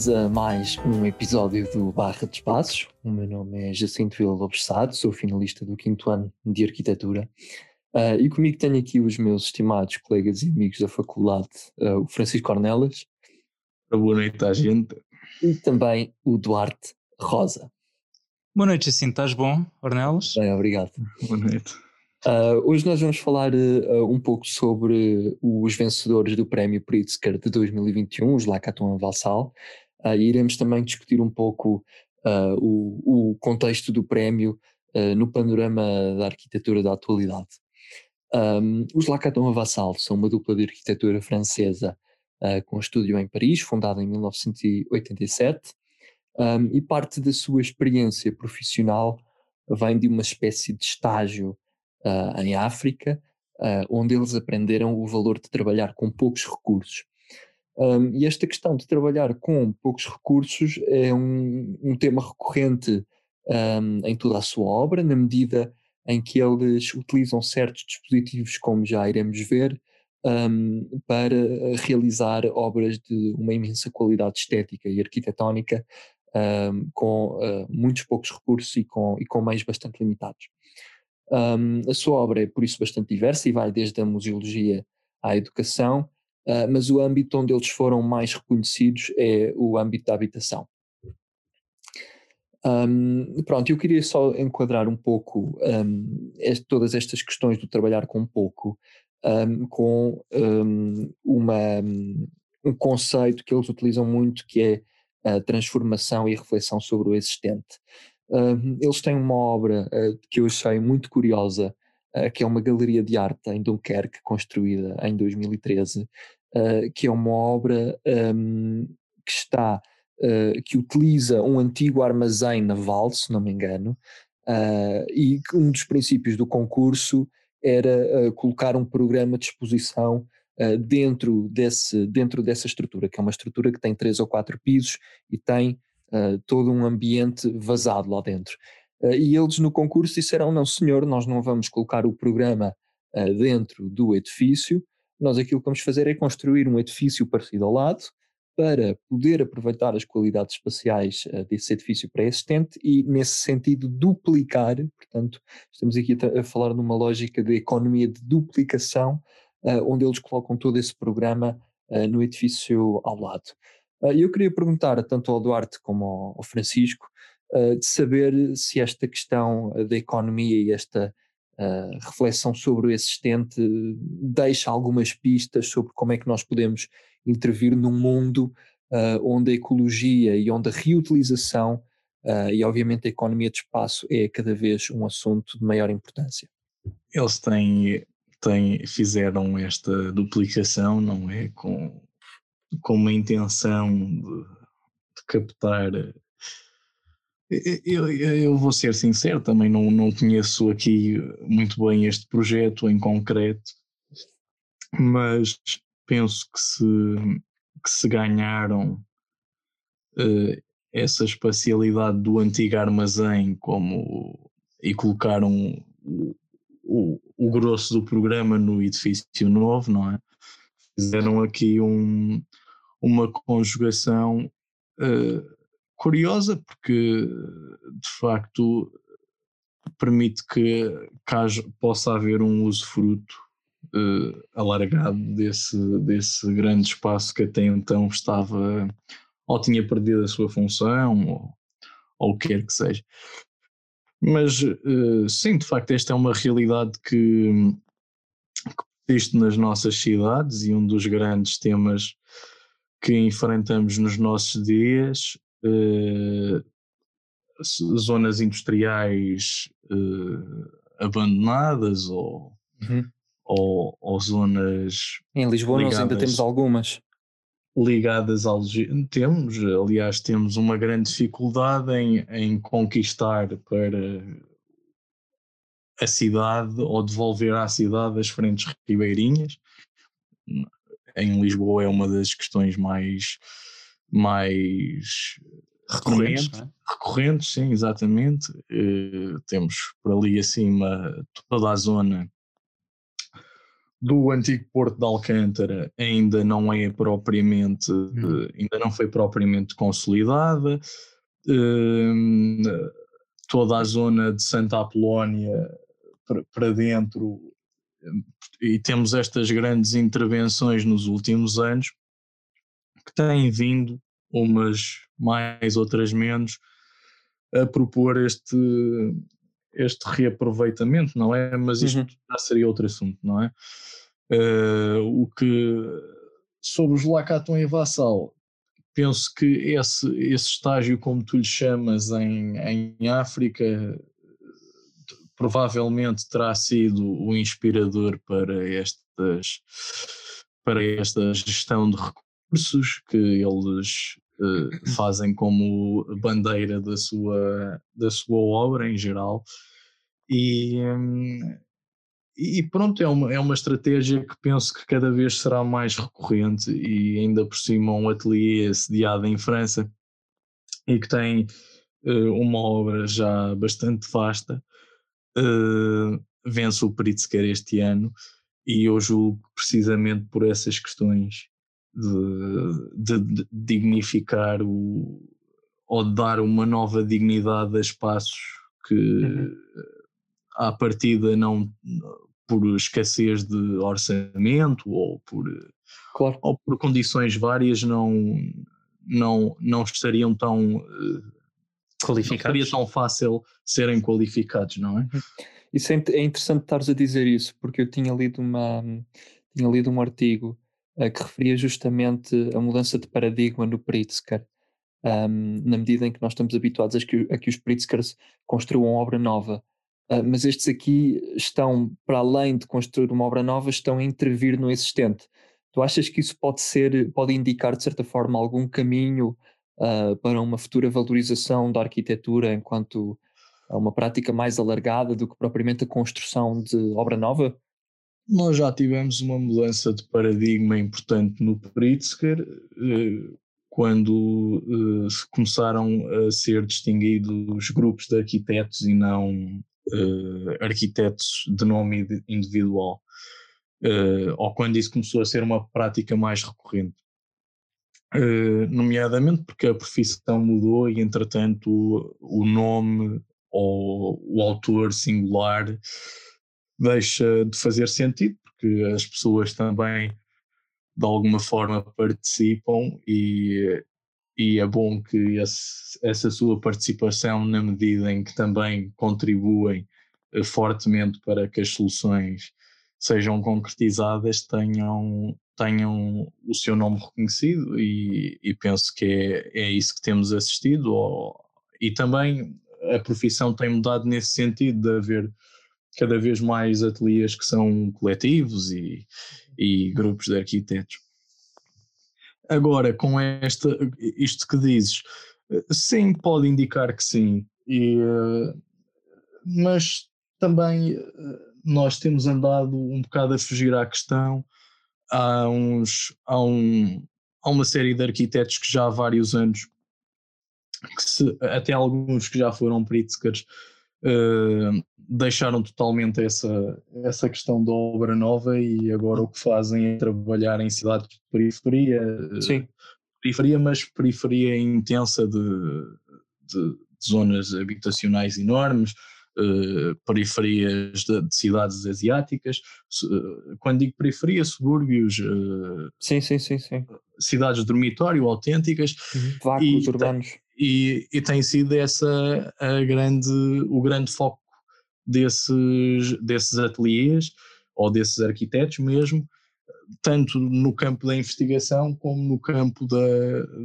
Bem-vindos a mais um episódio do Barra de Espaços. O meu nome é Jacinto Vila Lopes Sado, sou finalista do quinto ano de Arquitetura. Uh, e comigo tenho aqui os meus estimados colegas e amigos da faculdade, uh, o Francisco Ornelas. Boa noite à gente. E também o Duarte Rosa. Boa noite, Jacinto. Estás bom, Ornelas? Bem, obrigado. Boa noite. Uh, hoje nós vamos falar uh, um pouco sobre os vencedores do Prémio Pritzker de 2021, os Lacaton Valsal, uh, iremos também discutir um pouco o, o, contexto do prémio no panorama da arquitetura da atualidade. Um, os Lacaton Vassal são uma dupla de arquitetura francesa com estúdio em Paris, fundada em 1987, um, e parte da sua experiência profissional vem de uma espécie de estágio uh, em África, uh, onde eles aprenderam o valor de trabalhar com poucos recursos. Um, e esta questão de trabalhar com poucos recursos é um, um tema recorrente um, em toda a sua obra, na medida em que eles utilizam certos dispositivos, como já iremos ver, para realizar obras de uma imensa qualidade estética e arquitetónica, com uh, muitos poucos recursos e com, e com meios bastante limitados. A sua obra é, por isso, bastante diversa e vai desde a museologia à educação, uh, mas o âmbito onde eles foram mais reconhecidos é o âmbito da habitação. Um, pronto, eu queria só enquadrar um pouco um, este, todas estas questões do trabalhar com pouco com uma, um conceito que eles utilizam muito que é a transformação e a reflexão sobre o existente. Eles têm uma obra uh, que eu achei muito curiosa, que é uma galeria de arte em Dunkerque, construída em 2013, que é uma obra um, que está, que utiliza um antigo armazém naval, se não me engano, e um dos princípios do concurso era colocar um programa de exposição dentro, desse, dentro dessa estrutura, que é uma estrutura que tem três ou quatro pisos e tem todo um ambiente vazado lá dentro. Uh, e eles no concurso disseram: não, senhor, nós não vamos colocar o programa uh, dentro do edifício, nós aquilo que vamos fazer é construir um edifício parecido ao lado para poder aproveitar as qualidades espaciais desse edifício pré-existente e, nesse sentido, duplicar. Portanto, estamos aqui a, falar numa lógica de economia de duplicação, onde eles colocam todo esse programa no edifício ao lado. Eu queria perguntar tanto ao Duarte como ao Francisco de saber se esta questão da economia e esta Uh, reflexão sobre o existente deixa algumas pistas sobre como é que nós podemos intervir num mundo onde a ecologia e onde a reutilização e obviamente a economia de espaço é cada vez um assunto de maior importância. Eles têm, têm fizeram esta duplicação, não é, com com uma intenção de, de captar. Eu, eu, vou ser sincero, também não, não conheço aqui muito bem este projeto em concreto, mas penso que se, que se ganharam uh, essa espacialidade do antigo armazém como, e colocaram o, o, o grosso do programa no edifício novo, não é? Fizeram aqui um, uma conjugação uh, curiosa, porque de facto permite que caso, possa haver um uso fruto uh, alargado desse, desse grande espaço que até então estava ou tinha perdido a sua função ou, ou o que quer que seja. Mas uh, sim, de facto, esta é uma realidade que, que existe nas nossas cidades e um dos grandes temas que enfrentamos nos nossos dias, zonas industriais eh, abandonadas ou, uhum. ou, ou, zonas. Em Lisboa ligadas, nós ainda temos algumas. Ligadas ao. Temos, aliás, temos uma grande dificuldade em, em conquistar para a cidade ou devolver à cidade as frentes ribeirinhas em Lisboa é uma das questões mais, mais recorrentes, é? recorrentes, sim, exatamente. Uh, temos por ali acima toda a zona do antigo Porto de Alcântara ainda não é propriamente, hum. ainda não foi propriamente consolidada. Uh, toda a zona de Santa Apolónia para dentro e temos estas grandes intervenções nos últimos anos que têm vindo, umas mais, outras menos, a propor este, este reaproveitamento, não é? Mas isto uhum. já seria outro assunto, não é? Uh, o que sobre os Lacaton e Vassal, penso que esse, esse estágio, como tu lhe chamas, em, em África, provavelmente terá sido o inspirador para estas para esta gestão de recursos que eles uh, fazem como bandeira da sua da sua obra em geral. E um, e pronto, é uma, é uma estratégia que penso que cada vez será mais recorrente e ainda por cima um ateliê sediado em França e que tem uh, uma obra já bastante vasta uh, vence o Pritzker este ano e eu julgo precisamente por essas questões de, de, dignificar o, ou de dar uma nova dignidade a espaços que uhum. à partida não por escassez de orçamento ou por, claro. ou por condições várias não, não, não estariam tão uh, qualificados. Não seria tão fácil serem qualificados, não é? Uhum. Isso é, é interessante estares a dizer isso, porque eu tinha lido, uma, tinha lido um artigo que referia justamente a mudança de paradigma no Pritzker, um, na medida em que nós estamos habituados a que, a que os Pritzkers construam obra nova. Uh, mas estes aqui estão, para além de construir uma obra nova, estão a intervir no existente. Tu achas que isso pode ser, pode indicar de certa forma algum caminho uh, para uma futura valorização da arquitetura enquanto uma prática mais alargada do que propriamente a construção de obra nova? Nós já tivemos uma mudança de paradigma importante no Pritzker, eh, quando eh, começaram a ser distinguidos grupos de arquitetos e não eh, arquitetos de nome individual, ou quando isso começou a ser uma prática mais recorrente. Nomeadamente porque a profissão mudou e, entretanto, o nome ou o autor singular deixa de fazer sentido, porque as pessoas também, de alguma forma, participam e, e é bom que esse, essa sua participação, na medida em que também contribuem uh, fortemente para que as soluções sejam concretizadas, tenham tenham o seu nome reconhecido e, e penso que é, é isso que temos assistido. Ou, e também a profissão tem mudado nesse sentido de haver cada vez mais ateliês que são coletivos e, e grupos de arquitetos. Agora, com esta, isto que dizes, sim, pode indicar que sim, e, mas também nós temos andado um bocado a fugir à questão há, uns, há, um, há uma série de arquitetos que já há vários anos, se, até alguns que já foram Pritzkers, uh, deixaram totalmente essa, essa questão da obra nova e agora o que fazem é trabalhar em cidades de periferia. Sim. Periferia, mas periferia intensa de, de, de zonas habitacionais enormes, uh, periferias de, de, cidades asiáticas. Uh, quando digo periferia, subúrbios. Uh, sim, sim, sim, sim. Cidades de dormitório autênticas. Uhum. Vácuos urbanos. E, e tem sido essa a grande, o grande foco desses, desses ateliês ou desses arquitetos mesmo, tanto no campo da investigação como no campo da,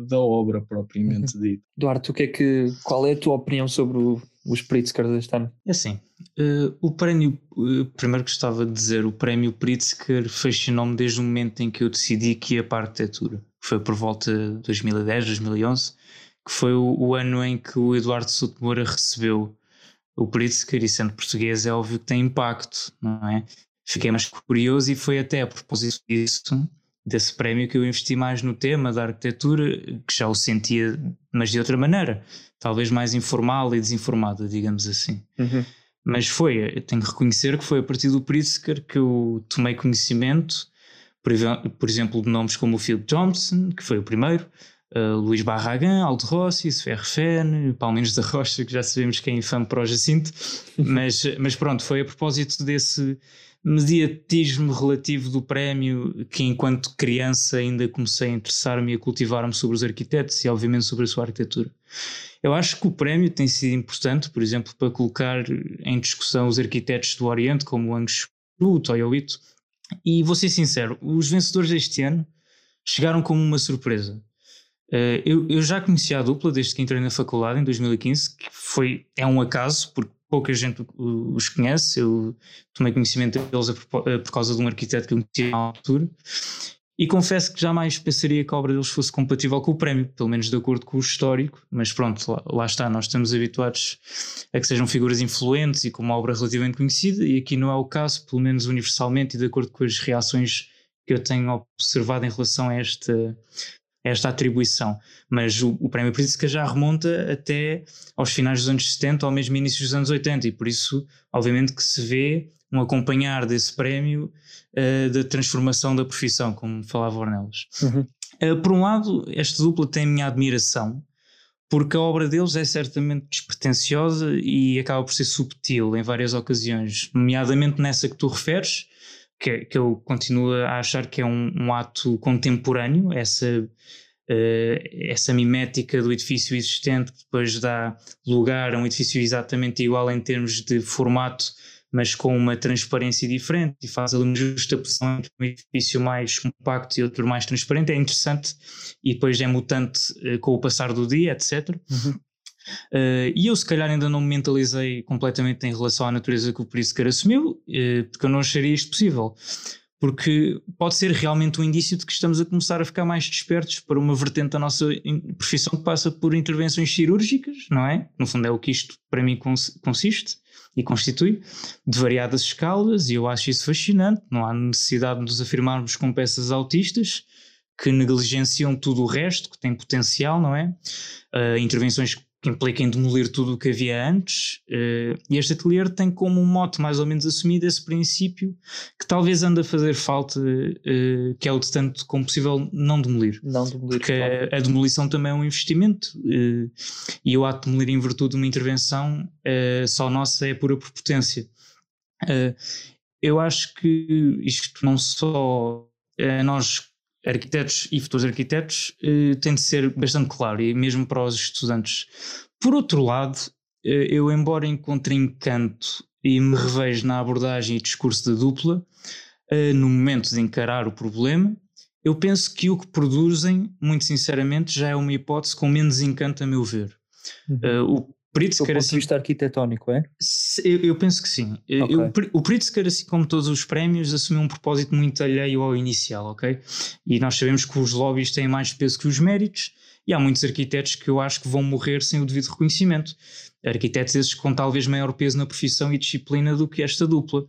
da obra propriamente uhum. dita. Duarte, o que é que, qual é a tua opinião sobre o, os Pritzker deste ano? É assim, uh, o prémio, uh, primeiro gostava de dizer, o prémio Pritzker fascinou-me desde o momento em que eu decidi que ia para a arquitetura, que foi por volta de 2010, 2011, que foi o, o ano em que o Eduardo Souto Moura recebeu o Pritzker, e sendo português é óbvio que tem impacto, não é? Fiquei mais curioso e foi até a propósito disso, desse prémio, que eu investi mais no tema da arquitetura, que já o sentia, mas de outra maneira talvez mais informal e desinformada, digamos assim. Uhum. mas foi, tenho que reconhecer que foi a partir do Pritzker que eu tomei conhecimento, por, por exemplo, de nomes como o Phil Thompson, que foi o primeiro, uh, Luís Barragan, Aldo Rossi, Sfer Fen, Palmeiras da Rocha, que já sabemos que é infame para o Jacinto, mas, mas pronto, foi a propósito desse mediatismo relativo do prémio que enquanto criança ainda comecei a interessar-me e a cultivar-me sobre os arquitetos e obviamente sobre a sua arquitetura. Eu acho que o prémio tem sido importante, por exemplo, para colocar em discussão os arquitetos do Oriente, como o Ang o Toyo Ito, e vou ser sincero, os vencedores deste ano chegaram como uma surpresa. Uh, eu, eu, já conhecia a dupla desde que entrei na faculdade em 2015, que foi, é um acaso, porque pouca gente os conhece. Eu tomei conhecimento deles por, por causa de um arquiteto que eu conhecia na altura. E confesso que jamais pensaria que a obra deles fosse compatível com o prémio, pelo menos de acordo com o histórico, mas pronto, lá, lá, está, nós estamos habituados a que sejam figuras influentes e com uma obra relativamente conhecida, e aqui não é o caso, pelo menos universalmente e de acordo com as reações que eu tenho observado em relação a esta, esta atribuição. Mas o, o prémio Pritzker já remonta até aos finais dos anos 70 ou mesmo início dos anos 80, e por isso, obviamente, que se vê um acompanhar desse prémio uh, da transformação da profissão, como falava Ornelas. Uhum. Uh, por um lado, esta dupla tem a minha admiração, porque a obra deles é certamente despretensiosa e acaba por ser subtil em várias ocasiões, nomeadamente nessa que tu referes, que, que eu continuo a achar que é um, um ato contemporâneo, essa, uh, essa mimética do edifício existente que depois dá lugar a um edifício exatamente igual em termos de formato mas com uma transparência diferente e faz ali uma justa posição entre um edifício mais compacto e outro mais transparente. É interessante e depois é mutante uh, com o passar do dia, etc. Uhum. Uh, e eu, se calhar, ainda não me mentalizei completamente em relação à natureza que o Pritzker assumiu, uh, porque eu não acharia isto possível. Porque pode ser realmente um indício de que estamos a começar a ficar mais despertos para uma vertente da nossa profissão que passa por intervenções cirúrgicas, não é? No fundo, é o que isto para mim consiste e constitui, de variadas escalas, e eu acho isso fascinante. Não há necessidade de nos afirmarmos com peças autistas que negligenciam tudo o resto, que tem potencial, não é? Uh, intervenções que impliquem demolir tudo o que havia antes. Uh, e este atelier tem como um mote mais ou menos assumido esse princípio que talvez anda a fazer falta, uh, que é o de tanto como possível não demolir. Não demolir. Porque claro. a, a, demolição também é um investimento uh, e o ato de demolir em virtude de uma intervenção só nossa é pura prepotência. eu acho que isto não só nós arquitetos e futuros arquitetos uh, tem de ser bastante claro, e mesmo para os estudantes. Por outro lado, uh, eu, embora encontre encanto e me revejo na abordagem e discurso da dupla, uh, no momento de encarar o problema, eu penso que o que produzem, muito sinceramente, já é uma hipótese com menos encanto, a meu ver. Uhum. o Pritzker, do ponto assim, de vista arquitetónico, é? Eu, eu penso que sim. Okay. Eu, o Pritzker, assim como todos os prémios, assumiu um propósito muito alheio ao inicial, ok? E nós sabemos que os lobbies têm mais peso que os méritos, e há muitos arquitetos que eu acho que vão morrer sem o devido reconhecimento. Arquitetos esses com talvez maior peso na profissão e disciplina do que esta dupla.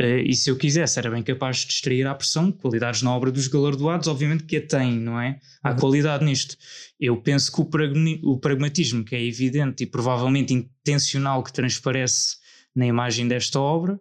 Uh, e se eu quisesse, era bem capaz de extrair à pressão qualidades na obra dos galardoados, obviamente que a tem, não é? Há qualidade nisto. Eu penso que o pragmatismo, que é evidente e provavelmente intencional que transparece na imagem desta obra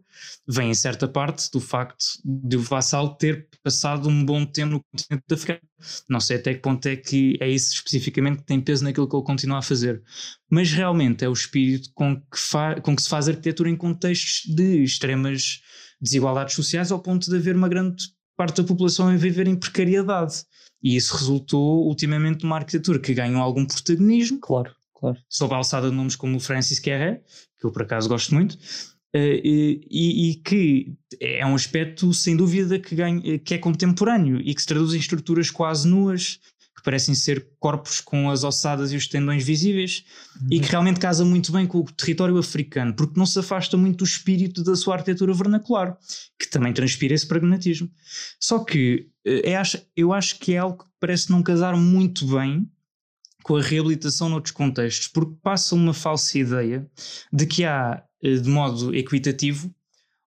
vem em certa parte do facto de o Vassal ter passado um bom tempo no continente africano. Não sei até que ponto é que é isso especificamente que tem peso naquilo que ele continua a fazer. Mas realmente é o espírito com que, com que se faz arquitetura em contextos de extremas desigualdades sociais ao ponto de haver uma grande parte da população a viver em precariedade. E isso resultou ultimamente numa arquitetura que ganhou algum protagonismo. Claro claro. sob a alçada de nomes como o Francis Querré, que eu por acaso gosto muito, uh, e, e, que é um aspecto sem dúvida que, ganha, que é contemporâneo e que se traduz em estruturas quase nuas, que parecem ser corpos com as ossadas e os tendões visíveis uhum. e que realmente casa muito bem com o território africano, porque não se afasta muito do espírito da sua arquitetura vernacular, que também transpira esse pragmatismo. Só que é, eu acho que é algo que parece não casar muito bem com a reabilitação noutros contextos, porque passa uma falsa ideia de que há, eh, de modo equitativo,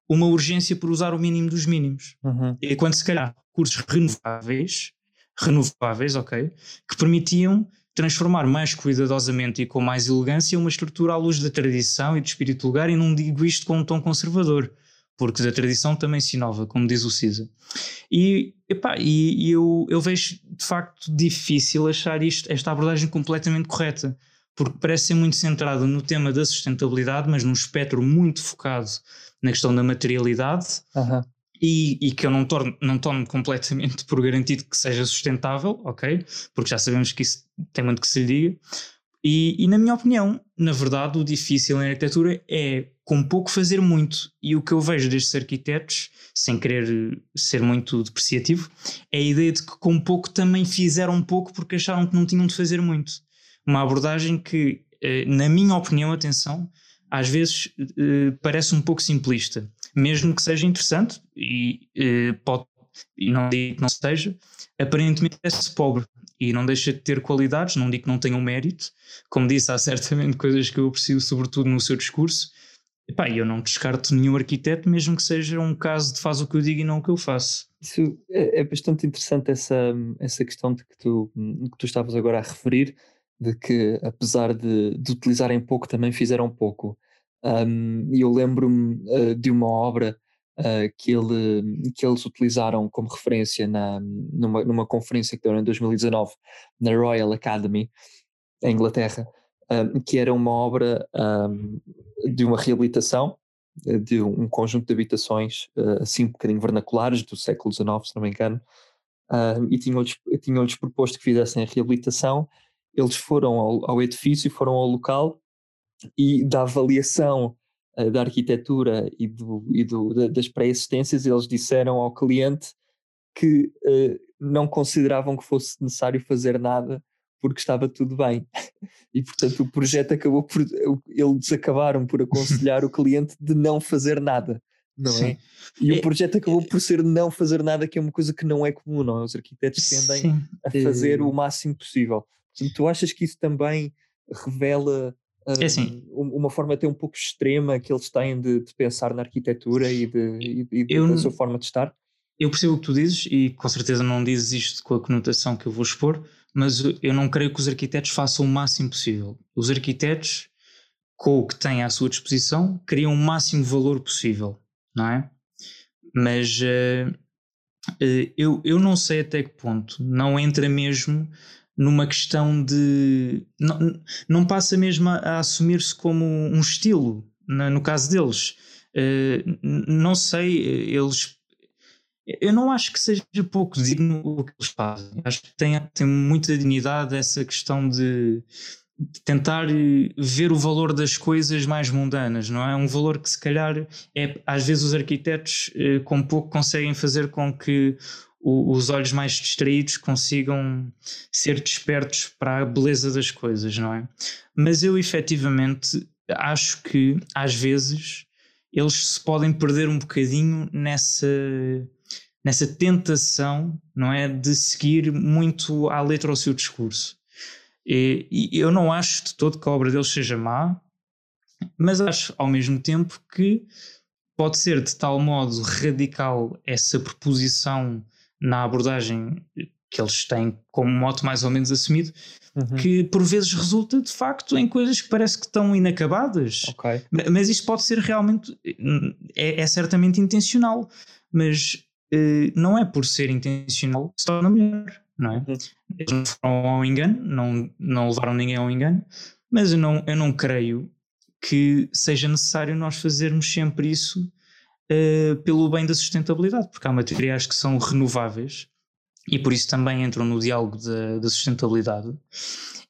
uma urgência por usar o mínimo dos mínimos. Uhum. E quando se calhar recursos renováveis, renováveis, ok, que permitiam transformar mais cuidadosamente e com mais elegância uma estrutura à luz da tradição e do espírito lugar, e não digo isto com um tom conservador, porque da tradição também se inova, como diz o Cisa. E, epá, e, e eu, eu vejo de facto difícil achar isto, esta abordagem completamente correta, porque parece ser muito centrada no tema da sustentabilidade, mas num espectro muito focado na questão da materialidade. Uhum e, e, que eu não torno, não tomo completamente por garantido que seja sustentável, ok? Porque já sabemos que isso tem muito que se lhe diga. E, e, na minha opinião, na verdade, o difícil em arquitetura é com pouco fazer muito. E o que eu vejo destes arquitetos, sem querer ser muito depreciativo, é a ideia de que com pouco também fizeram pouco porque acharam que não tinham de fazer muito. Uma abordagem que, eh, na minha opinião, atenção, às vezes eh, parece um pouco simplista mesmo que seja interessante, e, e pode, e não digo que não seja, aparentemente é-se pobre e não deixa de ter qualidades, não digo que não tenha um mérito, como disse, há certamente coisas que eu aprecio, sobretudo no seu discurso. E eu não descarto nenhum arquiteto, mesmo que seja um caso de faz o que eu digo e não o que eu faço. Isso é, é bastante interessante, essa, essa questão de que tu, que tu estavas agora a referir, de que apesar de, de utilizarem pouco, também fizeram pouco. Um, e eu lembro-me uh, de uma obra uh, que, ele, que eles utilizaram como referência na, numa, numa conferência que deram em 2019 na Royal Academy, em Inglaterra, um, que era uma obra um, de uma reabilitação eh, de um conjunto de habitações, uh, assim um bocadinho vernaculares, do século XIX, se não me engano, e tinham-lhes tinham proposto que fizessem a reabilitação. Eles foram ao, ao edifício, foram ao local e da avaliação uh, da arquitetura e, do, e do, das pré-existências, eles disseram ao cliente que uh, não consideravam que fosse necessário fazer nada porque estava tudo bem. E portanto o projeto acabou por. Eles acabaram por aconselhar o cliente de não fazer nada, não Sim. é? E é, o projeto acabou por ser não fazer nada, que é uma coisa que não é comum, não é? Os arquitetos tendem Sim. a fazer o máximo possível. Portanto, tu achas que isso também revela é assim, uma forma até um pouco extrema que eles têm de, de pensar na arquitetura e, de, e, e eu, da sua forma de estar? Eu percebo o que tu dizes e com certeza não dizes isto com a conotação que eu vou expor, mas eu não creio que os arquitetos façam o máximo possível. Os arquitetos, com o que têm à sua disposição, criam o máximo valor possível, não é? Mas uh, eu, eu não sei até que ponto não entra mesmo numa questão de. Não, não passa mesmo a, a assumir-se como um estilo, na, no caso deles. Uh, não sei, eles. Eu não acho que seja pouco digno o que eles fazem. Acho que tem, tem muita dignidade essa questão de, de tentar ver o valor das coisas mais mundanas, não é? Um valor que se calhar é, às vezes os arquitetos uh, com pouco conseguem fazer com que os olhos mais distraídos consigam ser despertos para a beleza das coisas, não é? Mas eu efetivamente acho que às vezes eles se podem perder um bocadinho nessa nessa tentação, não é, de seguir muito à letra o seu discurso. E, e, eu não acho de todo que a obra deles seja má, mas acho ao mesmo tempo que pode ser de tal modo radical essa proposição na abordagem que eles têm como moto mais ou menos assumido, uhum. que por vezes resulta de facto em coisas que parece que estão inacabadas. Okay. Mas isto pode ser realmente, é, é certamente intencional, mas uh, não é por ser intencional que se torna melhor, não é? Uhum. Eles não foram ao engano, não, não levaram ninguém ao engano, mas eu não, eu não creio que seja necessário nós fazermos sempre isso uh, pelo bem da sustentabilidade, porque há materiais que são renováveis e por isso também entram no diálogo da, da sustentabilidade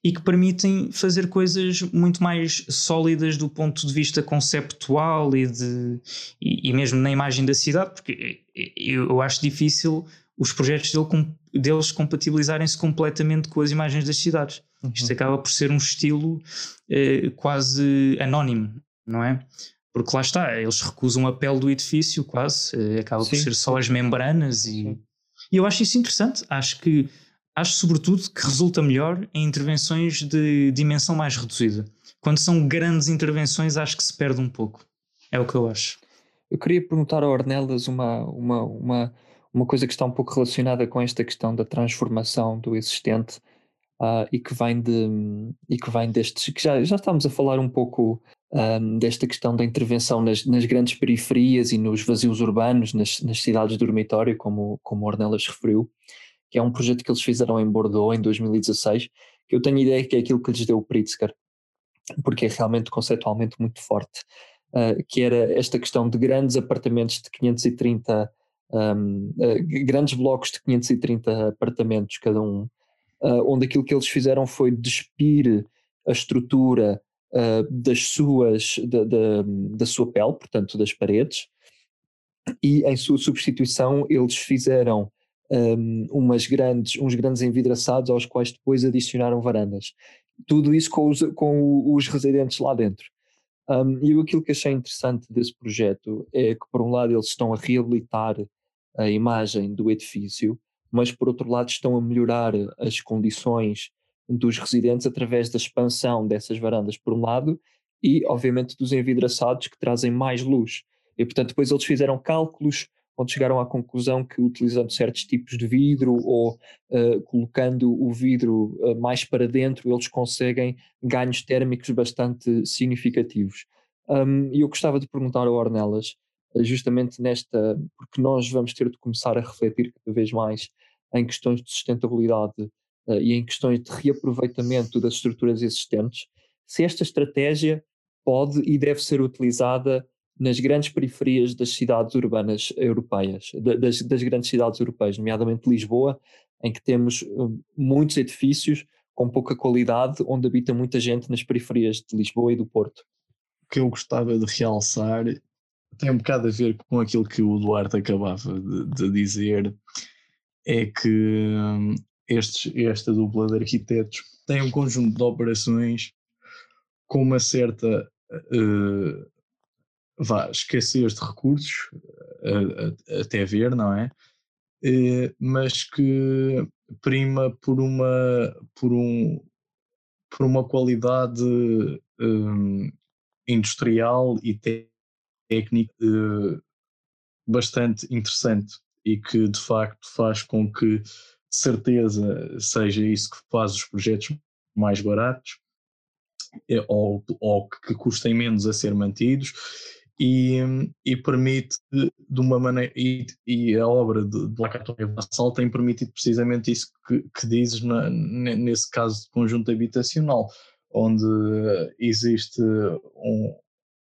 e que permitem fazer coisas muito mais sólidas do ponto de vista conceptual e, de, e, e mesmo na imagem da cidade, porque eu, eu acho difícil os projetos dele, deles compatibilizarem-se completamente com as imagens das cidades. Uhum. Isto acaba por ser um estilo eh, quase anónimo, não é? Porque lá está, eles recusam a pele do edifício quase, eh, acaba sim, por ser só as membranas e, e eu acho isso interessante. Acho que acho sobretudo que resulta melhor em intervenções de dimensão mais reduzida. Quando são grandes intervenções, acho que se perde um pouco. É o que eu acho. Eu queria perguntar ao Ornelas uma, uma, uma, uma coisa que está um pouco relacionada com esta questão da transformação do existente. uh, e que vem de e que vem destes que já, já estamos a falar um pouco um, desta questão da intervenção nas, nas, grandes periferias e nos vazios urbanos, nas, nas cidades de dormitório, como, como Ornelas referiu, que é um projeto que eles fizeram em Bordeaux em 2016, que eu tenho ideia que é aquilo que lhes deu o Pritzker, porque é realmente conceitualmente muito forte, uh, que era esta questão de grandes apartamentos de 530, um, uh, grandes blocos de 530 apartamentos cada um, uh, onde aquilo que eles fizeram foi despir a estrutura uh, das suas, da, da, da, sua pele, portanto das paredes, e em sua substituição eles fizeram um, umas grandes, uns grandes envidraçados aos quais depois adicionaram varandas. Tudo isso com os, com os residentes lá dentro. Um, e aquilo que achei interessante desse projeto é que, por um lado, eles estão a reabilitar a imagem do edifício, mas, por outro lado, estão a melhorar as condições dos residentes através da expansão dessas varandas, por um lado, e, obviamente, dos envidraçados que trazem mais luz. E, portanto, depois eles fizeram cálculos onde chegaram à conclusão que, utilizando certos tipos de vidro ou uh, colocando o vidro uh, mais para dentro, eles conseguem ganhos térmicos bastante significativos. Um, e eu gostava de perguntar ao Ornelas, uh, justamente nesta, porque nós vamos ter de começar a refletir cada vez mais em questões de sustentabilidade e em questões de reaproveitamento das estruturas existentes, se esta estratégia pode e deve ser utilizada nas grandes periferias das cidades urbanas europeias, das, das grandes cidades europeias, nomeadamente Lisboa, em que temos uh, muitos edifícios com pouca qualidade, onde habita muita gente nas periferias de Lisboa e do Porto. O que eu gostava de realçar tem um bocado a ver com aquilo que o Duarte acabava de, de dizer, é que hum, estes, esta dupla de arquitetos tem um conjunto de operações com uma certa uh, vá, escassez de recursos, uh, até ver, não é? Uh, mas que prima por uma, por um, por uma qualidade um, industrial e técnica bastante interessante e que de facto faz com que certeza seja isso que faz os projetos mais baratos é, ou, ou que custem menos a ser mantidos e, e permite de uma maneira e, e a obra de, de Lacatória Vassal tem permitido precisamente isso que, que dizes na, nesse caso de conjunto habitacional onde existe um,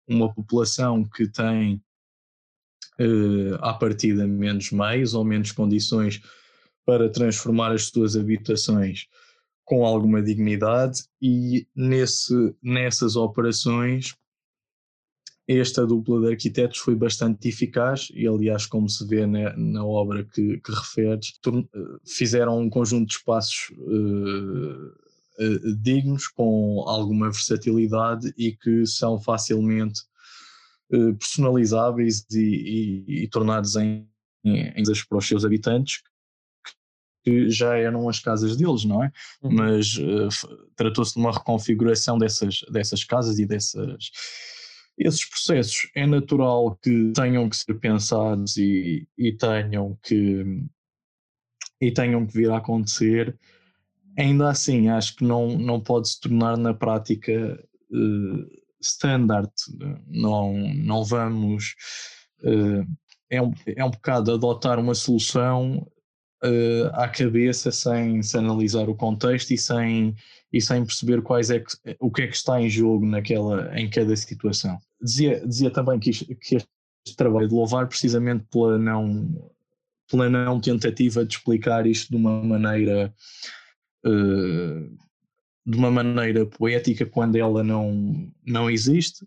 uma população que tem uh, à partida menos meios ou menos condições para transformar as suas habitações com alguma dignidade e nesse, nessas operações esta dupla de arquitetos foi bastante eficaz e aliás como se vê na, na obra que, que referes eh, fizeram um conjunto de espaços uh, dignos com alguma versatilidade e que são facilmente personalizáveis e, e, e tornados em, em, em para os seus habitantes que já eram as casas deles, não é? Uhum. Mas uh, tratou-se de uma reconfiguração dessas, dessas casas e dessas esses processos. É natural que tenham que ser pensados e, e tenham que e tenham que vir a acontecer. Ainda assim, acho que não, não pode se tornar na prática uh, standard, não, não vamos. Uh, é, um, é um bocado adotar uma solução uh, à cabeça sem, sem analisar o contexto e sem, e sem perceber quais é que, o que é que está em jogo naquela, em cada situação. Dizia, dizia também que, isto, que este trabalho de louvar precisamente pela não, pela não tentativa de explicar isto de uma maneira uh, de uma maneira poética quando ela não, não existe.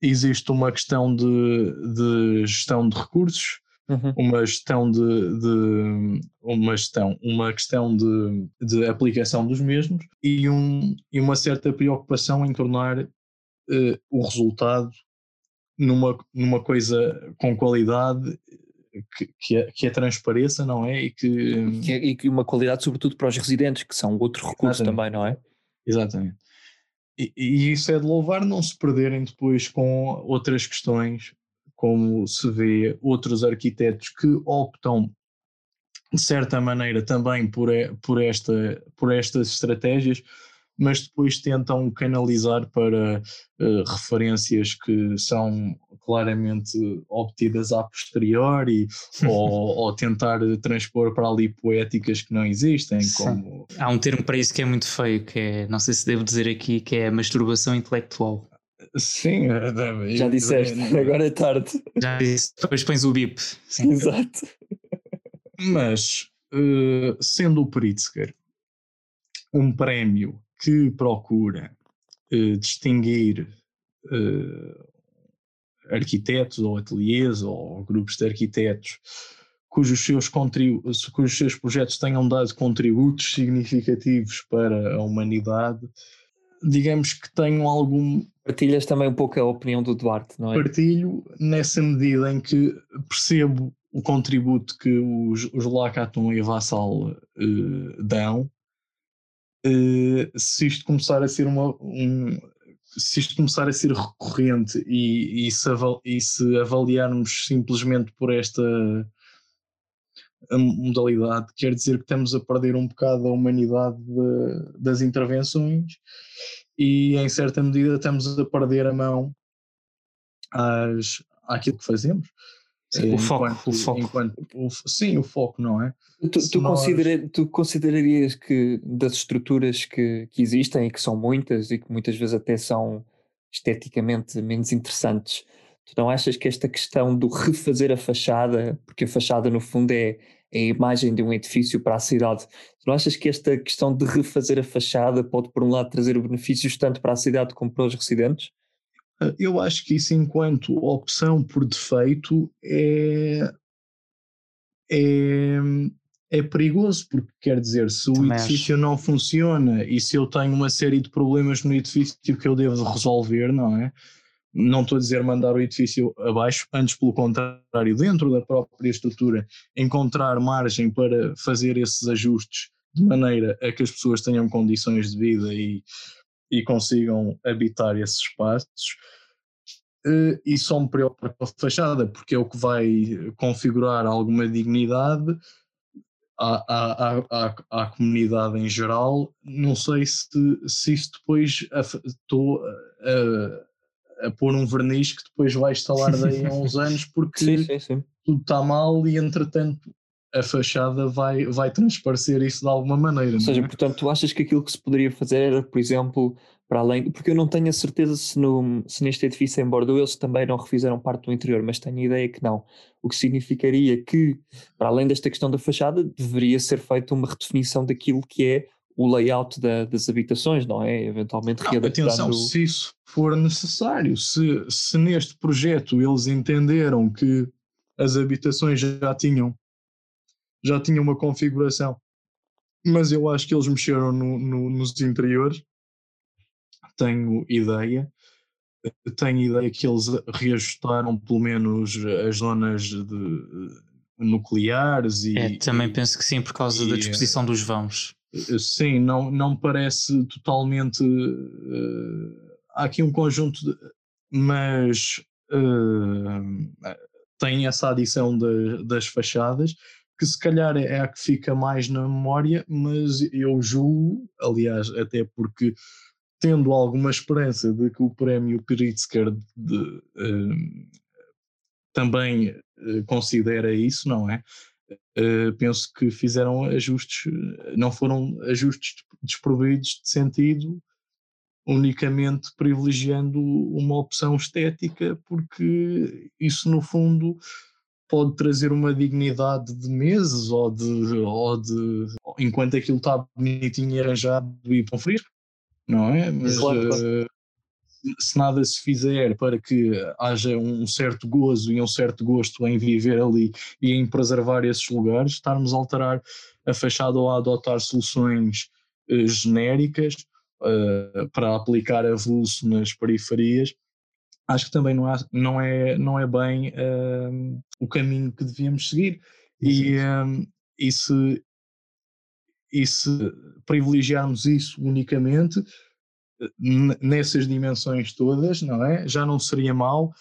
Existe uma questão de, de gestão de recursos, uhum. uma gestão de, de, uma gestão, uma questão de, de aplicação dos mesmos e, um, e uma certa preocupação em tornar uh, o resultado numa, numa coisa com qualidade que, que, é, que é transpareça, não é? E que, que é, e que uma qualidade, sobretudo para os residentes, que são outro recurso também, não é? Exatamente. E, e, isso é de louvar não se perderem depois com outras questões, como se vê outros arquitetos que optam de certa maneira também por, por, esta, por estas estratégias, mas depois tentam canalizar para uh, referências que são claramente obtidas a posteriori ou, ou, tentar transpor para ali poéticas que não existem. Como... Há um termo para isso que é muito feio, que é, não sei se devo dizer aqui, que é masturbação intelectual. Sim, já disseste, agora é tarde. Já disse, depois pões o bip. Sim. Exato. Mas, uh, sendo o Pritzker um prémio que procura uh, distinguir uh, arquitetos ou ateliês ou grupos de arquitetos cujos seus, cujos seus projetos tenham dado contributos significativos para a humanidade, digamos que tenham algum. Partilhas também um pouco a opinião do Duarte, não é? Partilho nessa medida em que percebo o contributo que os, os Lacaton e Vassal uh, dão, uh, se isto começar a ser uma, um, se isto começar a ser recorrente e, e, se, e se avaliarmos simplesmente por esta modalidade, quer dizer que estamos a perder um bocado a humanidade de, das intervenções e em certa medida estamos a perder a mão às, àquilo que fazemos. Sim, o foco, o foco. Enquanto, o, sim, o foco, não é? Tu, tu, nós... considera, tu, considerarias que das estruturas que, que existem e que são muitas e que muitas vezes até são esteticamente menos interessantes, tu não achas que esta questão do refazer a fachada, porque a fachada no fundo é a imagem de um edifício para a cidade, tu não achas que esta questão de refazer a fachada pode por um lado trazer benefícios tanto para a cidade como para os residentes? Ah, eu acho que isso, enquanto opção por defeito, é, é, é perigoso, porque quer dizer, se o edifício não funciona e se eu tenho uma série de problemas no edifício que eu devo resolver, não é? Não estou a dizer mandar o edifício abaixo, antes pelo contrário, dentro da própria estrutura, encontrar margem para fazer esses ajustes de maneira a que as pessoas tenham condições de vida e, e consigam habitar esses espaços. Uh, e só me preocupa com a fachada, porque é o que vai configurar alguma dignidade à, à, à, à, comunidade em geral. Não sei se, se isso depois estou a, a, pôr um verniz que depois vai instalar daí a uns anos, porque sim, sim, sim. tudo está mal e entretanto a fachada vai, vai transparecer isso de alguma maneira. Ou seja, é? portanto, tu achas que aquilo que se poderia fazer era, por exemplo, para além, porque eu não tenho a certeza se, no, se neste edifício em Bordeaux eles também não refizeram parte do interior, mas tenho a ideia que não. O que significaria que, para além desta questão da fachada, deveria ser feita uma redefinição daquilo que é o layout da, das habitações, não é? Eventualmente não, Atenção, se isso for necessário, se, se neste projeto eles entenderam que as habitações já tinham já tinham uma configuração, mas eu acho que eles mexeram no, no, nos interiores tenho ideia. Tenho ideia que eles reajustaram pelo menos as zonas de, nucleares e. É, também penso que sim, por causa e, da disposição dos vãos. Eh, sim, não, não parece totalmente. Uh, há aqui um conjunto de. Mas uh, tem essa adição de, das fachadas que se calhar é a que fica mais na memória, mas eu julgo, aliás, até porque tendo alguma esperança de que o prémio Pritzker de, uh, também considera isso, não é? Uh, penso que fizeram ajustes, não foram ajustes desprovidos de sentido, unicamente privilegiando uma opção estética, porque isso no fundo pode trazer uma dignidade de meses ou de, ou de enquanto aquilo está bonitinho e arranjado e conferir não é? Mas claro. Uh, se nada se fizer para que haja um certo gozo e um certo gosto em viver ali e em preservar esses lugares, estarmos a alterar a fachada ou a adotar soluções uh, genéricas uh, para aplicar avulso nas periferias, acho que também não, há, não, é, não é bem o caminho que devíamos seguir. E, um, e se, e se privilegiarmos isso unicamente nessas dimensões todas, não é? Já não seria mal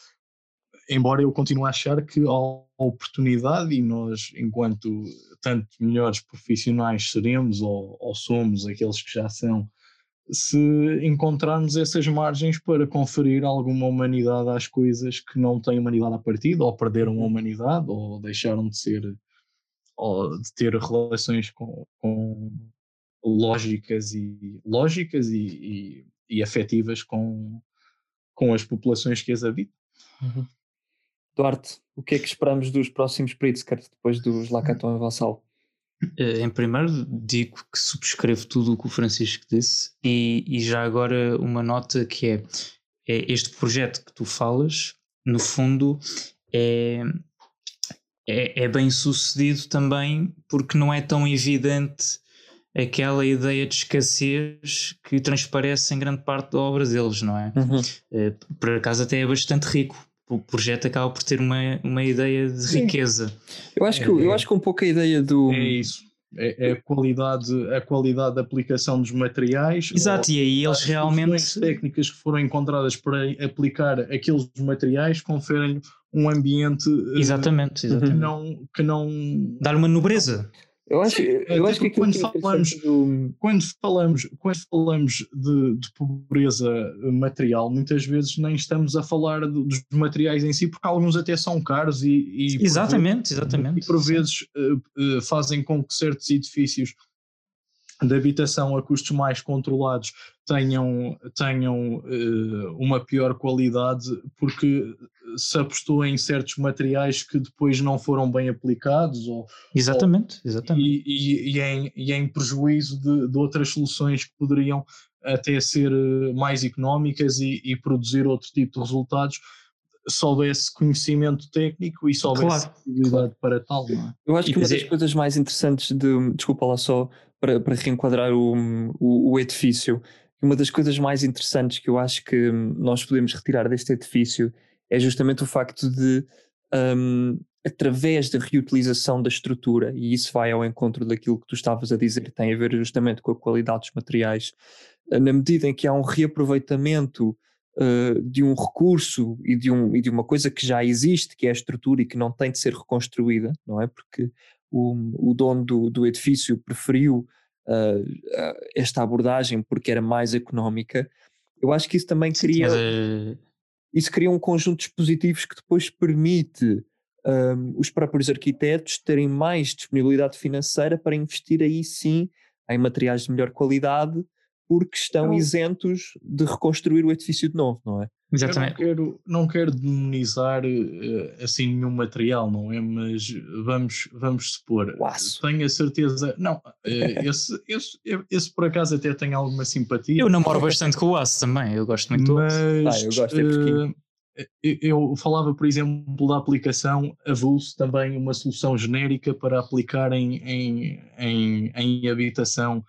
embora eu continue a achar que há oportunidade e nós, enquanto tanto melhores profissionais seremos ou, ou somos aqueles que já são, se encontrarmos essas margens para conferir alguma humanidade às coisas que não têm humanidade à partida, ou perderam a uhum. humanidade, ou deixaram de ser, ou de ter relações com, com lógicas e lógicas e, e, e afetivas com, com as populações que as habitam. Uhum. Duarte, o que é que esperamos dos próximos Pritzker depois dos Lacaton e Vassal? Eh, em primeiro, digo que subscrevo tudo o que o Francisco disse e, e já agora uma nota que é, é, este projeto que tu falas, no fundo, é, é, é bem sucedido também porque não é tão evidente aquela ideia de escassez que transparece em grande parte da obra deles, não é? Uhum. Eh, por acaso até é bastante rico. O projeto acaba por ter uma, uma ideia de Sim. riqueza. Eu acho, que, eu é. acho que um pouco a ideia do. É isso. É, é, a, qualidade, a qualidade da aplicação dos materiais. Exato, e aí eles realmente. As técnicas que foram encontradas para aplicar aqueles materiais conferem um ambiente. Eh, exatamente, exatamente. Que não. Que não Dar uma nobreza. Eu acho, Sim, eu acho que quando falamos, do... quando falamos, quando falamos de, de, pobreza material, muitas vezes nem estamos a falar dos materiais em si, porque alguns até são caros e, e exatamente, por, exatamente. E por vezes uh, uh, fazem com que certos edifícios de habitação a custos mais controlados tenham, tenham uh, uma pior qualidade porque se apostou em certos materiais que depois não foram bem aplicados ou, exatamente, ou, exatamente. E, e, e, em, e em prejuízo de, de outras soluções que poderiam até ser eh, mais económicas e, e produzir outro tipo de resultados se houvesse conhecimento técnico e se houvesse claro, possibilidade claro. para tal. É? Eu acho que uma das coisas mais interessantes de, desculpa lá só, para, para reenquadrar o, o, o, edifício, uma das coisas mais interessantes que eu acho que nós podemos retirar deste edifício é justamente o facto de, um, através da reutilização da estrutura, e isso vai ao encontro daquilo que tu estavas a dizer, tem a ver justamente com a qualidade dos materiais, na medida em que há um reaproveitamento uh, de um recurso e de, um, e de uma coisa que já existe, que é a estrutura e que não tem de ser reconstruída, não é? Porque o, o dono do, do edifício preferiu uh, esta abordagem porque era mais económica. Eu acho que isso também cria, Mas, isso cria um conjunto de dispositivos que depois permite um, os próprios arquitetos terem mais disponibilidade financeira para investir aí sim em materiais de melhor qualidade porque estão isentos de reconstruir o edifício de novo, não é? Exatamente. Eu não quero, não quero demonizar eh, assim nenhum material, não é? Mas vamos, vamos supor. Aço. Tenho a certeza. Não, eh, esse, esse, esse por acaso até tem alguma simpatia. Eu namoro bastante com o aço também, eu gosto muito mas, do aço. Ah, eu gosto de uh, eu falava, por exemplo, da aplicação Avulso, também uma solução genérica para aplicar em, em, em, em habitação.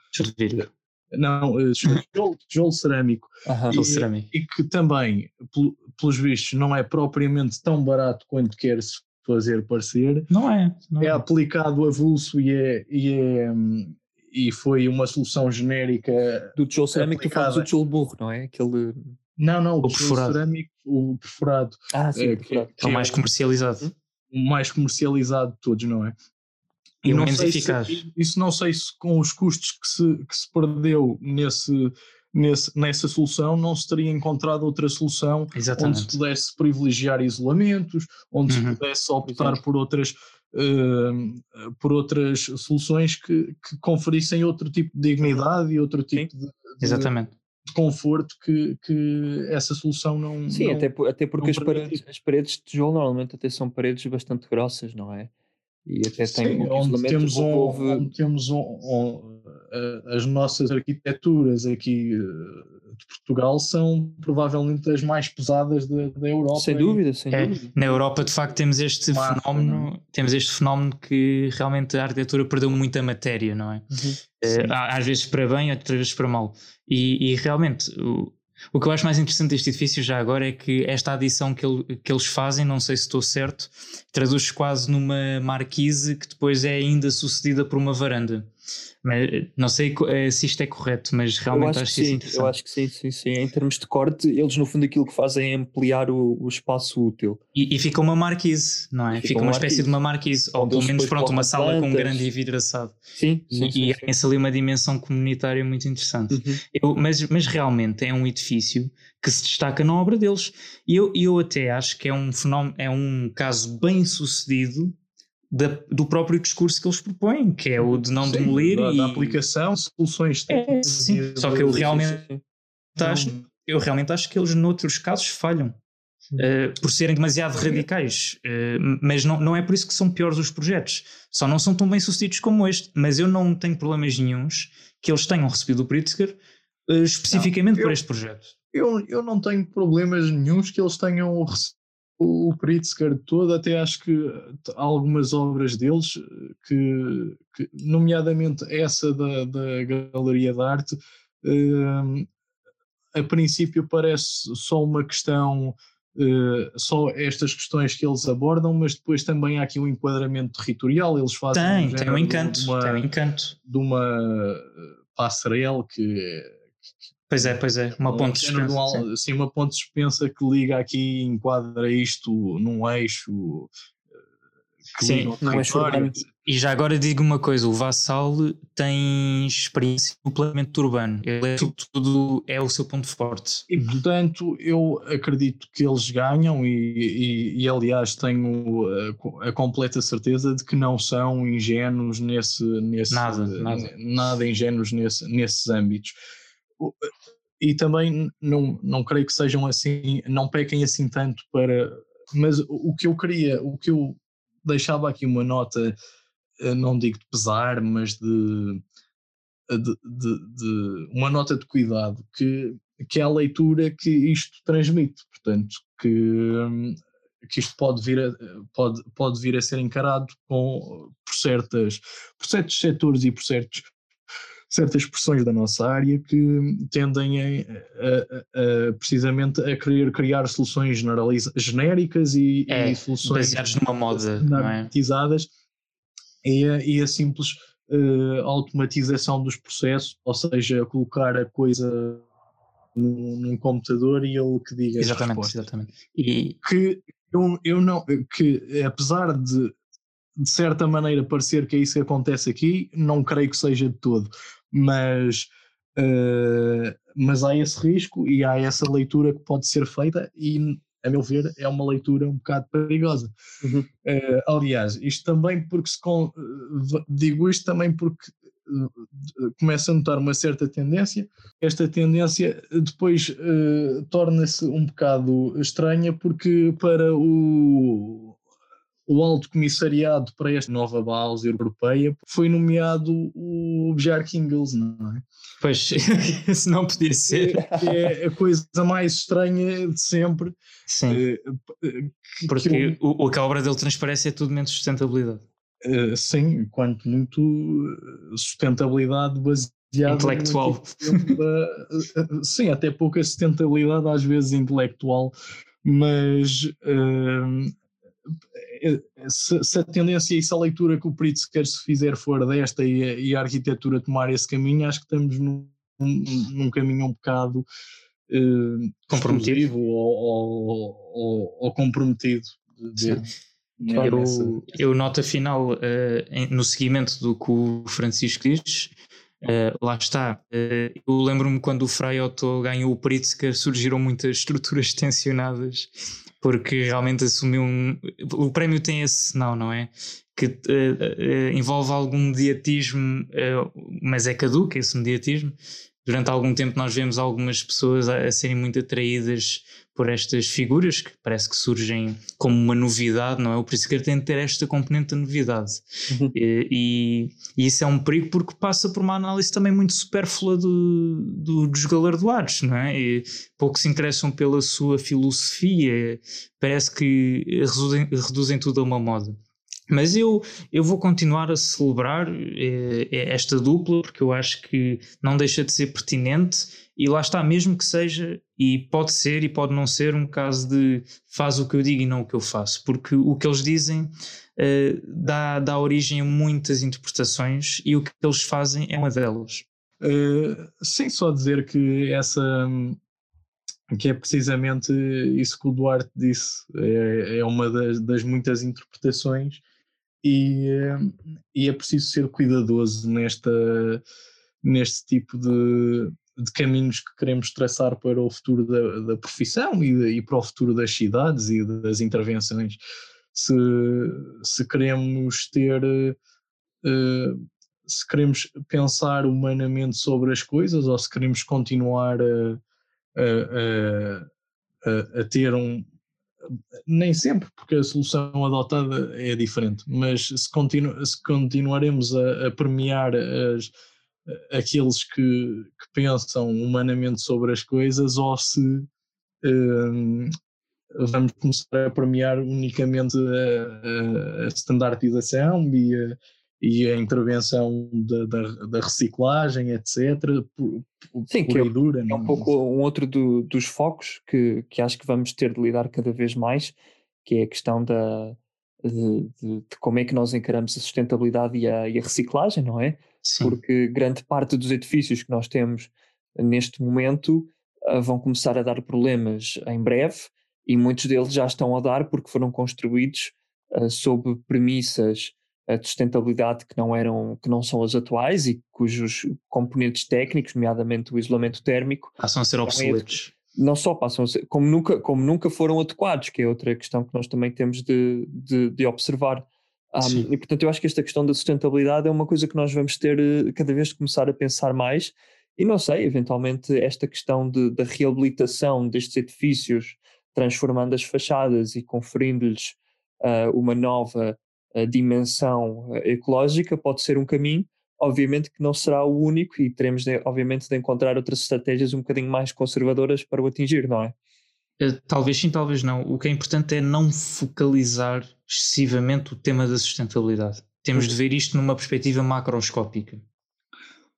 Não, eh, tijolo, tijolo cerâmico. Uhum. E, cerâmico. e que também, pelos vistos, não é propriamente tão barato quanto quer-se fazer parecer. Não é. Não é, é aplicado avulso e é, e é e foi uma solução genérica. Do tijolo cerâmico aplicada. tu falas do tijolo burro, não é? Aquele... Não, não, o, o tijolo cerâmico, o perforado. Ah, sim, é, perforado. Que, é o mais comercializado. O mais comercializado de todos, não é? E não menos eficaz. Se, isso não sei se com os custos que se, que se perdeu nesse, nesse, nessa solução não se teria encontrado outra solução Exatamente. onde se pudesse privilegiar isolamentos, onde uhum. se pudesse optar por outras, uh, por outras soluções que, que conferissem outro tipo de dignidade e outro tipo de, de, Exatamente de conforto que, que essa solução não. Sim, não, até, até porque as paredes, as paredes de tijolo normalmente até são paredes bastante grossas, não é? E até Sim, tem onde temos, um, onde temos um, um, as nossas arquiteturas aqui eh, de Portugal são provavelmente as mais pesadas da, da Europa. Sem dúvida, sem é, dúvida. Na Europa, de facto, temos este Massa, fenómeno, é? temos este fenómeno que realmente a arquitetura perdeu muita matéria, não é? Uhum. Uh, às vezes para bem, outras vezes para mal. E, e realmente, o, o que eu acho mais interessante deste edifício já agora é que esta adição que, ele, que eles fazem, não sei se estou certo, traduz quase numa marquise que depois é ainda sucedida por uma varanda. Mas não sei eh, se isto é correto, mas realmente eu acho, que sim. Eu acho que sim, sim, sim. Em termos de corte, eles no fundo aquilo que fazem é ampliar o, o espaço útil. E, e, fica uma marquise, não é? Fica, fica uma espécie de uma marquise, ou pelo menos pronto, uma sala plantas. com um grande envidraçado. Sim, sim. E, e tem-se ali uma dimensão comunitária muito interessante. Uhum. Eu, mas, mas realmente é um edifício que se destaca na obra deles. E eu, eu até acho que é um fenómeno, é um caso bem sucedido da, do próprio discurso que eles propõem, que é o de não sim, demolir da, e da aplicação, soluções é, sim. Só que eu realmente acho, eu realmente acho que eles noutros casos falham. Uh, por serem demasiado radicais, uh, mas não, não é por isso que são piores os projetos, só não são tão bem sucedidos como este. Mas eu não tenho problemas nenhums que eles tenham recebido o Pritzker uh, especificamente não, eu, por este projeto. Eu, eu não tenho problemas nenhums que eles tenham recebido o Pritzker todo, até acho que há algumas obras deles, que, que nomeadamente essa da, da Galeria de Arte, uh, a princípio parece só uma questão, uh, só estas questões que eles abordam, mas depois também há aqui um enquadramento territorial, eles fazem tem, um tem um encanto, uma, tem um encanto. De uma passarela que Pois é, pois é, uma ponte suspensa. Sim. uma ponte suspensa que liga aqui, enquadra isto num eixo. Eh, sim, num eixo urbano. E já agora digo uma coisa: o Vassal tem experiência no planeamento urbano, ele é, tudo é o seu ponto forte. E portanto, eu acredito que eles ganham, e, e, e aliás, tenho a, a, completa certeza de que não são ingênuos nesse. nesse nada, nada. nada ingênuos nesse, nesses âmbitos e também não, não creio que sejam assim, não pequem assim tanto para. Mas o que eu queria, o que eu deixava aqui uma nota, eh, não digo de pesar, mas de, de, de, de uma nota de cuidado, que, que é a leitura que isto transmite, portanto, que, que isto pode vir, a, pode, pode vir a ser encarado com, por, certas, por certos setores e por certos certas expressões da nossa área que tendem a, a, a, precisamente a querer criar soluções genéricas e, é, e soluções baseadas numa moda normatizadas é? e, a, e a simples uh, automatização dos processos, ou seja, colocar a coisa num, num computador e ele que diga exatamente, exatamente. E... que eu, eu não que apesar de de certa maneira parecer que é isso que acontece aqui, não creio que seja de todo mas, uh, mas há esse risco e há essa leitura que pode ser feita e, a meu ver, é uma leitura um bocado perigosa. Uhum. Uh, aliás, isto também porque se com, uh, digo isto também porque começa a notar uma certa tendência. Esta tendência depois torna-se um bocado estranha porque para o o Alto Comissariado para esta nova base europeia foi nomeado o Bjark Ingels, não é? Pois, se não podia ser. É, é, a coisa mais estranha de sempre. Sim. Eh, que, Porque que eu, o, que a obra dele transparece é tudo menos sustentabilidade. Uh, sim, quanto muito sustentabilidade baseada intelectual. Uh, sim, até pouca sustentabilidade, às vezes intelectual, mas uh, se, se, a tendência e se a leitura que o Pritzker se fizer for desta e a, e a arquitetura tomar esse caminho, acho que estamos num, num caminho um bocado uh, comprometido ou, ou, ou, ou comprometido. De, eu, eu nota final uh, no seguimento do que o Francisco diz. Uh, lá está. Uh, eu lembro-me quando o Frei Otto ganhou o Pritzker, surgiram muitas estruturas tensionadas porque realmente assumiu um. O prémio tem esse não, não é? Que uh, uh, envolve algum mediatismo, uh, mas é caduco esse mediatismo. Durante algum tempo nós vemos algumas pessoas a, a, serem muito atraídas por estas figuras que parece que surgem como uma novidade, não é? O Pritzker tem de ter esta componente da novidade. Uhum. E, e, isso é um perigo porque passa por uma análise também muito supérflua do, do, dos galardoados, não é? E pouco se interessam pela sua filosofia, parece que reduzem, reduzem tudo a uma moda. Mas eu, eu vou continuar a celebrar eh, eh, esta dupla porque eu acho que não deixa de ser pertinente e lá está, mesmo que seja, e pode ser e pode não ser um caso de faz o que eu digo e não o que eu faço, porque o que eles dizem eh, dá, dá origem a muitas interpretações e o que eles fazem é uma delas. Uh, sem só dizer que essa que é precisamente isso que o Duarte disse, é, é uma das, das, muitas interpretações e, e, é preciso ser cuidadoso nesta, neste tipo de, de caminhos que queremos traçar para o futuro da, da profissão e, e, para o futuro das cidades e das intervenções. Se, se queremos ter, uh, se queremos pensar humanamente sobre as coisas ou se queremos continuar a a, a, a ter um. Nem sempre, porque a solução adotada é diferente, mas se, continu, se continuaremos a, a premiar as, aqueles que, que, pensam humanamente sobre as coisas ou se um, vamos começar a premiar unicamente a, a, standardização e a, e a intervenção da, da, da reciclagem, etc. Por, Sim, que é, dura, é um pouco um outro do, dos focos que, que acho que vamos ter de lidar cada vez mais, que é a questão da, de, de, de como é que nós encaramos a sustentabilidade e a, e a reciclagem, não é? Sim. Porque grande parte dos edifícios que nós temos neste momento uh, vão começar a dar problemas em breve e muitos deles já estão a dar porque foram construídos uh, sob premissas de sustentabilidade que não eram que não são as atuais e cujos componentes técnicos, nomeadamente o isolamento térmico, passam a ser obsoletos. Não só passam a ser, como nunca, como nunca foram adequados, que é outra questão que nós também temos de, de, de observar. Um, e portanto eu acho que esta questão da sustentabilidade é uma coisa que nós vamos ter eh, cada vez de começar a pensar mais e não sei, eventualmente esta questão de, da reabilitação destes edifícios, transformando as fachadas e conferindo-lhes uh, uma nova dimensão eh, ecológica pode ser um caminho, obviamente que não será o único e teremos de, obviamente de encontrar outras estratégias um bocadinho mais conservadoras para o atingir, não é? Eh, talvez sim, talvez não. O que é importante é não focalizar excessivamente o tema da sustentabilidade. Temos de ver isto numa perspectiva macroscópica.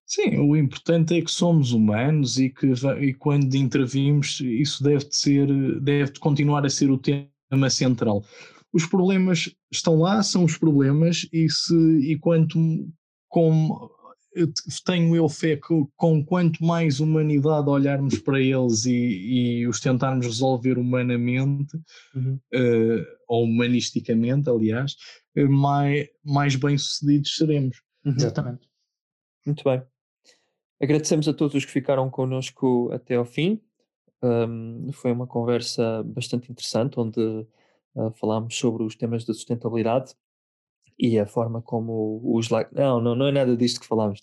Sim, o importante é que somos humanos e que e quando intervimos isso deve ser, deve continuar a ser o tema central os problemas estão lá, são os problemas, e, se, e quanto com, eu tenho eu fé que com quanto mais humanidade olharmos para eles e, e os tentarmos resolver humanamente, uhum. uh, ou humanisticamente, aliás, uh, mais, mais bem-sucedidos seremos. Uhum. Exatamente. Muito bem. Agradecemos a todos os que ficaram connosco até ao fim. Um, foi uma conversa bastante interessante, onde uh, falámos sobre os temas da sustentabilidade e a forma como os like. Não, não, não é nada disto que falámos.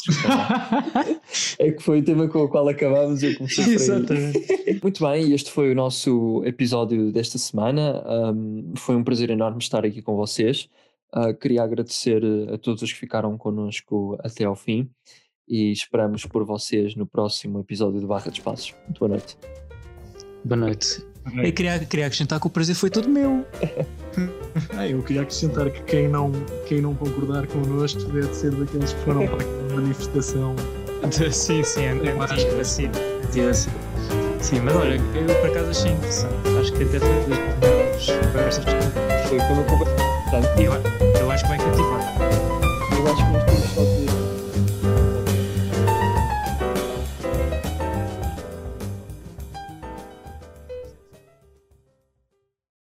é que foi o tema com o qual acabámos e eu comecei Exatamente. Muito bem, este foi o nosso episódio desta semana. Um, foi um prazer enorme estar aqui com vocês. Uh, queria agradecer a todos os que ficaram connosco até ao fim e esperamos por vocês no próximo episódio de Barra de Espaços. Muito boa noite. Boa noite. Eu queria, queria acrescentar que o prazer foi todo meu. ah, eu queria acrescentar que quem não, quem não concordar connosco deve ser daqueles que foram para a manifestação. sim, sim, é, é mais assim. Sim, mas olha, eu por acaso achei interessante. Acho que até foi das melhores conversas que Foi quando eu conversei. Eu, eu acho que vai cativar.